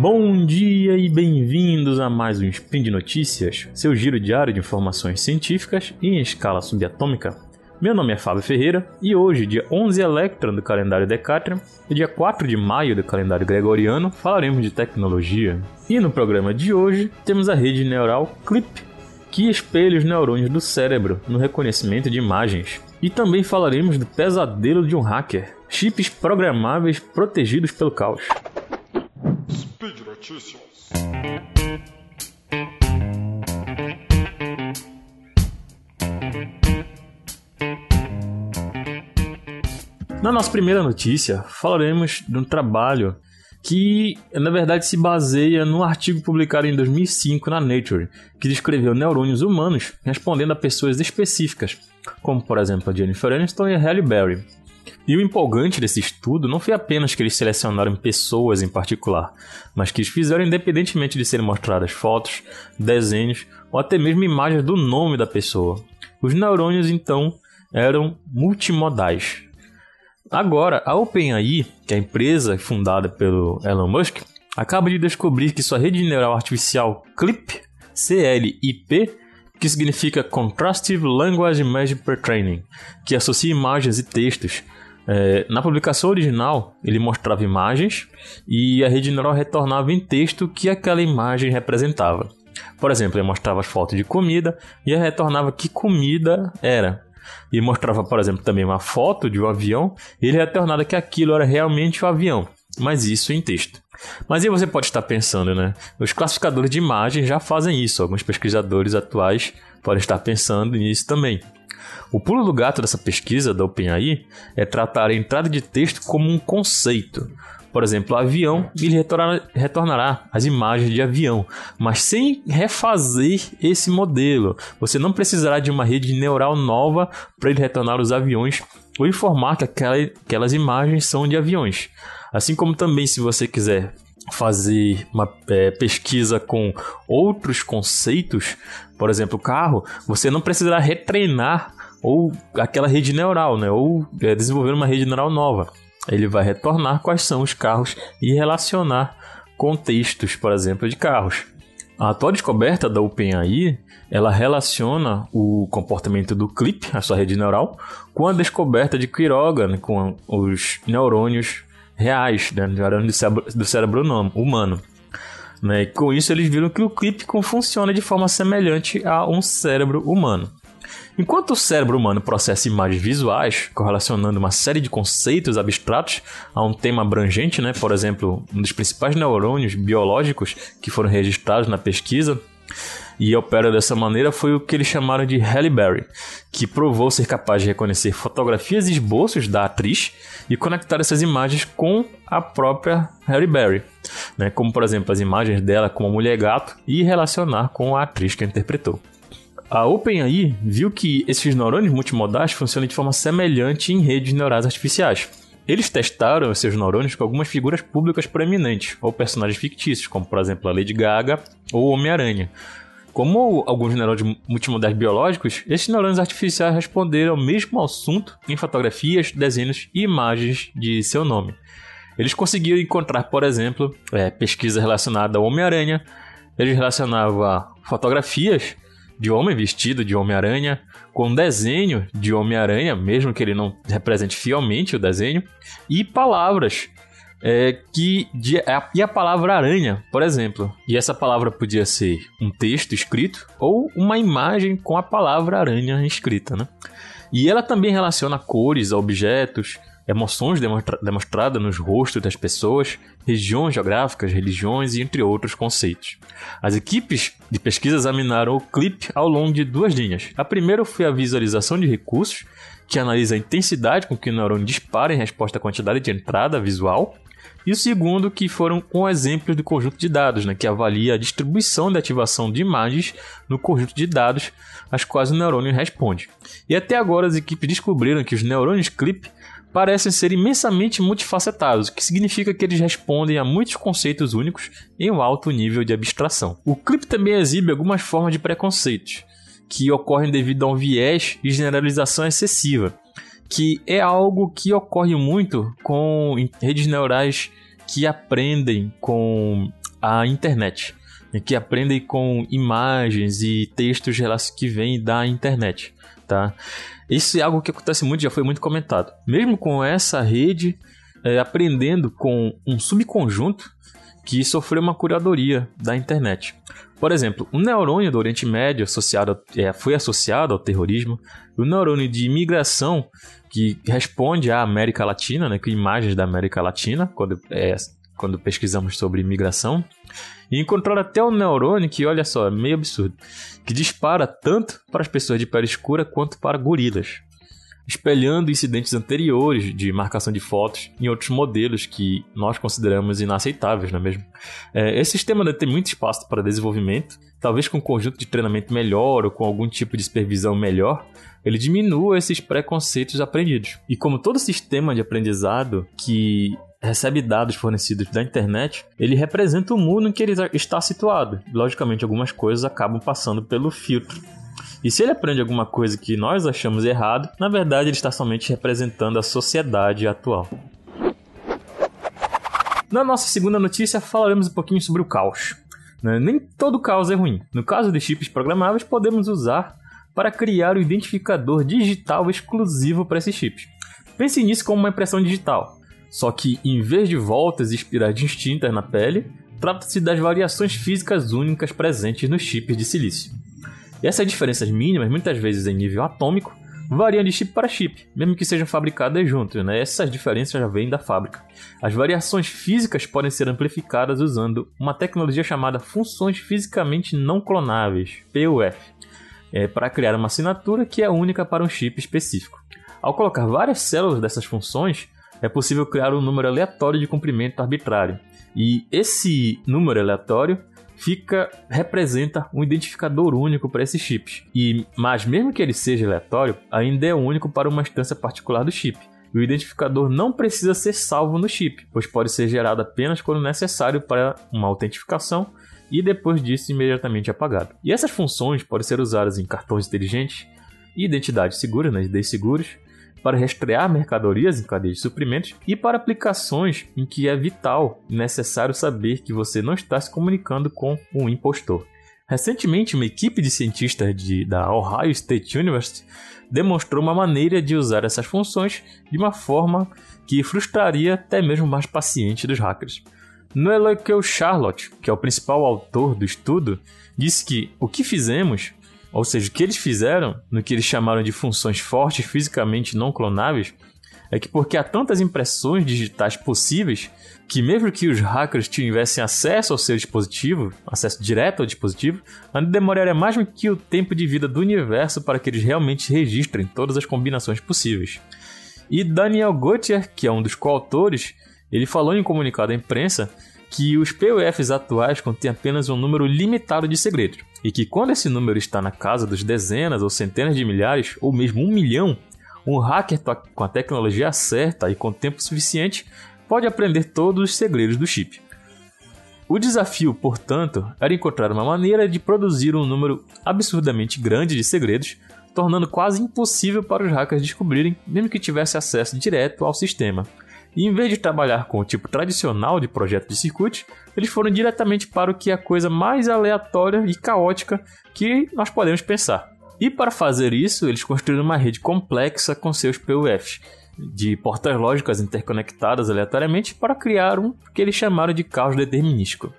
Bom dia e bem-vindos a mais um Spin de Notícias, seu giro diário de informações científicas em escala subatômica. Meu nome é Fábio Ferreira e hoje, dia 11 Electron do calendário Decatrium e dia 4 de maio do calendário Gregoriano, falaremos de tecnologia. E no programa de hoje temos a rede neural CLIP, que espelha os neurônios do cérebro no reconhecimento de imagens. E também falaremos do pesadelo de um hacker, chips programáveis protegidos pelo caos. Notícias. Na nossa primeira notícia, falaremos de um trabalho que, na verdade, se baseia num artigo publicado em 2005 na Nature, que descreveu neurônios humanos respondendo a pessoas específicas, como, por exemplo, a Jennifer Aniston e a Halle Berry. E o empolgante desse estudo não foi apenas que eles selecionaram pessoas em particular, mas que eles fizeram independentemente de serem mostradas fotos, desenhos ou até mesmo imagens do nome da pessoa. Os neurônios, então, eram multimodais. Agora, a OpenAI, que é a empresa fundada pelo Elon Musk, acaba de descobrir que sua rede neural artificial CLIP, CLIP, que significa Contrastive Language Image Pre-Training, que associa imagens e textos. É, na publicação original, ele mostrava imagens e a rede neural retornava em texto que aquela imagem representava. Por exemplo, ele mostrava as fotos de comida e retornava que comida era. E mostrava, por exemplo, também uma foto de um avião e ele retornava que aquilo era realmente o um avião, mas isso em texto. Mas aí você pode estar pensando, né? Os classificadores de imagens já fazem isso. Alguns pesquisadores atuais podem estar pensando nisso também. O pulo do gato dessa pesquisa da OpenAI é tratar a entrada de texto como um conceito. Por exemplo, avião, ele retornará, retornará as imagens de avião, mas sem refazer esse modelo. Você não precisará de uma rede neural nova para ele retornar os aviões ou informar que aquela, aquelas imagens são de aviões. Assim como também, se você quiser fazer uma é, pesquisa com outros conceitos, por exemplo, carro, você não precisará retreinar ou aquela rede neural, né? Ou é, desenvolver uma rede neural nova. Ele vai retornar quais são os carros e relacionar contextos, por exemplo, de carros. A atual descoberta da OpenAI, ela relaciona o comportamento do clip, a sua rede neural, com a descoberta de Quiroga, com os neurônios reais, né, do cérebro, do cérebro humano. Né? E com isso eles viram que o clip funciona de forma semelhante a um cérebro humano. Enquanto o cérebro humano processa imagens visuais, correlacionando uma série de conceitos abstratos a um tema abrangente, né? por exemplo, um dos principais neurônios biológicos que foram registrados na pesquisa, e opera dessa maneira foi o que eles chamaram de Halle Berry, que provou ser capaz de reconhecer fotografias e esboços da atriz e conectar essas imagens com a própria Halle Berry, né? como por exemplo as imagens dela como mulher gato e relacionar com a atriz que a interpretou. A OpenAI viu que esses neurônios multimodais funcionam de forma semelhante em redes neurais artificiais. Eles testaram seus neurônios com algumas figuras públicas proeminentes, ou personagens fictícios, como por exemplo a Lady Gaga ou Homem-Aranha, como alguns neurônios multimodais biológicos, esses neurônios artificiais responderam ao mesmo assunto em fotografias, desenhos e imagens de seu nome. Eles conseguiram encontrar, por exemplo, é, pesquisa relacionada ao Homem-Aranha, eles relacionavam fotografias de homem vestido de Homem-Aranha com desenho de Homem-Aranha, mesmo que ele não represente fielmente o desenho, e palavras é, que de, a, e a palavra aranha, por exemplo. E essa palavra podia ser um texto escrito ou uma imagem com a palavra aranha escrita, né? E ela também relaciona cores objetos, emoções demonstra demonstradas nos rostos das pessoas, regiões geográficas, religiões e entre outros conceitos. As equipes de pesquisa examinaram o clipe ao longo de duas linhas. A primeira foi a visualização de recursos, que analisa a intensidade com que o neurônio dispara em resposta à quantidade de entrada visual, e o segundo, que foram um exemplo do conjunto de dados, né, que avalia a distribuição da ativação de imagens no conjunto de dados às quais o neurônio responde. E até agora as equipes descobriram que os neurônios CLIP parecem ser imensamente multifacetados, o que significa que eles respondem a muitos conceitos únicos em um alto nível de abstração. O CLIP também exibe algumas formas de preconceitos, que ocorrem devido a um viés e generalização excessiva que é algo que ocorre muito com redes neurais que aprendem com a internet, né, que aprendem com imagens e textos que vêm da internet, tá? Isso é algo que acontece muito, já foi muito comentado. Mesmo com essa rede é, aprendendo com um subconjunto que sofreu uma curadoria da internet. Por exemplo, um neurônio do Oriente Médio associado, é, foi associado ao terrorismo, o neurônio de imigração que responde à América Latina, né, com imagens da América Latina, quando, é, quando pesquisamos sobre imigração, e encontraram até um neurônio que, olha só, é meio absurdo, que dispara tanto para as pessoas de pele escura quanto para gorilas espelhando incidentes anteriores de marcação de fotos em outros modelos que nós consideramos inaceitáveis, não é mesmo? É, esse sistema ter muito espaço para desenvolvimento, talvez com um conjunto de treinamento melhor ou com algum tipo de supervisão melhor, ele diminua esses preconceitos aprendidos. E como todo sistema de aprendizado que recebe dados fornecidos da internet, ele representa o mundo em que ele está situado. Logicamente, algumas coisas acabam passando pelo filtro e se ele aprende alguma coisa que nós achamos errado, na verdade ele está somente representando a sociedade atual. Na nossa segunda notícia, falaremos um pouquinho sobre o caos. Né? Nem todo caos é ruim. No caso de chips programáveis, podemos usar para criar o identificador digital exclusivo para esses chips. Pense nisso como uma impressão digital, só que em vez de voltas e espirais distintas na pele, trata-se das variações físicas únicas presentes nos chips de silício. E essas diferenças mínimas, muitas vezes em nível atômico, variam de chip para chip, mesmo que sejam fabricadas juntos, né? Essas diferenças já vêm da fábrica. As variações físicas podem ser amplificadas usando uma tecnologia chamada funções fisicamente não clonáveis, PUF, é, para criar uma assinatura que é única para um chip específico. Ao colocar várias células dessas funções, é possível criar um número aleatório de comprimento arbitrário. E esse número aleatório fica representa um identificador único para esses chips. E mas mesmo que ele seja aleatório, ainda é único para uma instância particular do chip. E o identificador não precisa ser salvo no chip, pois pode ser gerado apenas quando necessário para uma autentificação e depois disso imediatamente apagado. E essas funções podem ser usadas em cartões inteligentes, identidades seguras, né, IDs seguros, para rastrear mercadorias em cadeias de suprimentos e para aplicações em que é vital e necessário saber que você não está se comunicando com um impostor. Recentemente, uma equipe de cientistas de, da Ohio State University demonstrou uma maneira de usar essas funções de uma forma que frustraria até mesmo mais pacientes dos hackers. Noel Charlotte, que é o principal autor do estudo, disse que o que fizemos ou seja, o que eles fizeram, no que eles chamaram de funções fortes fisicamente não clonáveis, é que porque há tantas impressões digitais possíveis, que mesmo que os hackers tivessem acesso ao seu dispositivo, acesso direto ao dispositivo, ainda demoraria mais do que o tempo de vida do universo para que eles realmente registrem todas as combinações possíveis. E Daniel Gauthier, que é um dos coautores, ele falou em um comunicado à imprensa que os PUFs atuais contêm apenas um número limitado de segredos, e que quando esse número está na casa dos dezenas ou centenas de milhares, ou mesmo um milhão, um hacker com a tecnologia certa e com tempo suficiente pode aprender todos os segredos do chip. O desafio, portanto, era encontrar uma maneira de produzir um número absurdamente grande de segredos, tornando quase impossível para os hackers descobrirem, mesmo que tivesse acesso direto ao sistema. E em vez de trabalhar com o tipo tradicional de projeto de circuito, eles foram diretamente para o que é a coisa mais aleatória e caótica que nós podemos pensar. E para fazer isso, eles construíram uma rede complexa com seus PUFs, de portas lógicas interconectadas aleatoriamente para criar um que eles chamaram de caos determinístico.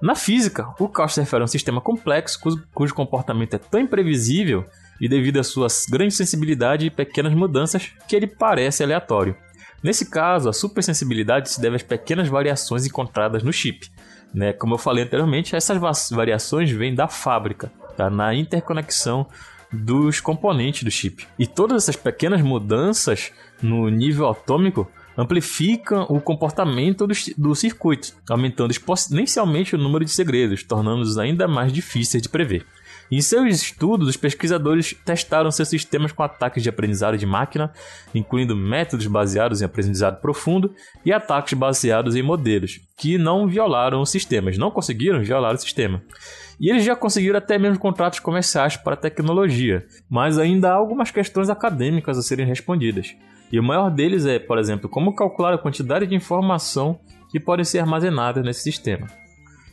Na física, o caos se refere a um sistema complexo cujo comportamento é tão imprevisível e devido à sua grande sensibilidade e pequenas mudanças que ele parece aleatório. Nesse caso, a supersensibilidade se deve às pequenas variações encontradas no chip. Né? Como eu falei anteriormente, essas variações vêm da fábrica, tá? na interconexão dos componentes do chip. E todas essas pequenas mudanças no nível atômico amplificam o comportamento do, do circuito, aumentando exponencialmente o número de segredos, tornando-os ainda mais difíceis de prever. Em seus estudos, os pesquisadores testaram seus sistemas com ataques de aprendizado de máquina, incluindo métodos baseados em aprendizado profundo e ataques baseados em modelos, que não violaram o sistema, eles não conseguiram violar o sistema. E eles já conseguiram até mesmo contratos comerciais para tecnologia, mas ainda há algumas questões acadêmicas a serem respondidas. E o maior deles é, por exemplo, como calcular a quantidade de informação que pode ser armazenada nesse sistema.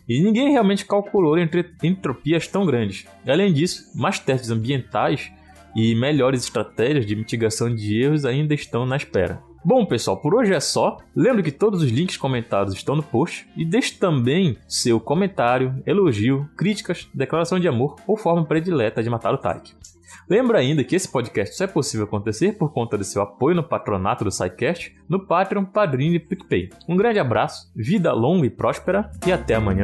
E ninguém realmente calculou entropias tão grandes. Além disso, mais testes ambientais e melhores estratégias de mitigação de erros ainda estão na espera. Bom, pessoal, por hoje é só. Lembro que todos os links comentados estão no post e deixe também seu comentário, elogio, críticas, declaração de amor ou forma predileta de matar o Tarek. Lembra ainda que esse podcast só é possível acontecer por conta do seu apoio no patronato do SciCast, no Patreon, Padrinho e PicPay. Um grande abraço, vida longa e próspera e até amanhã.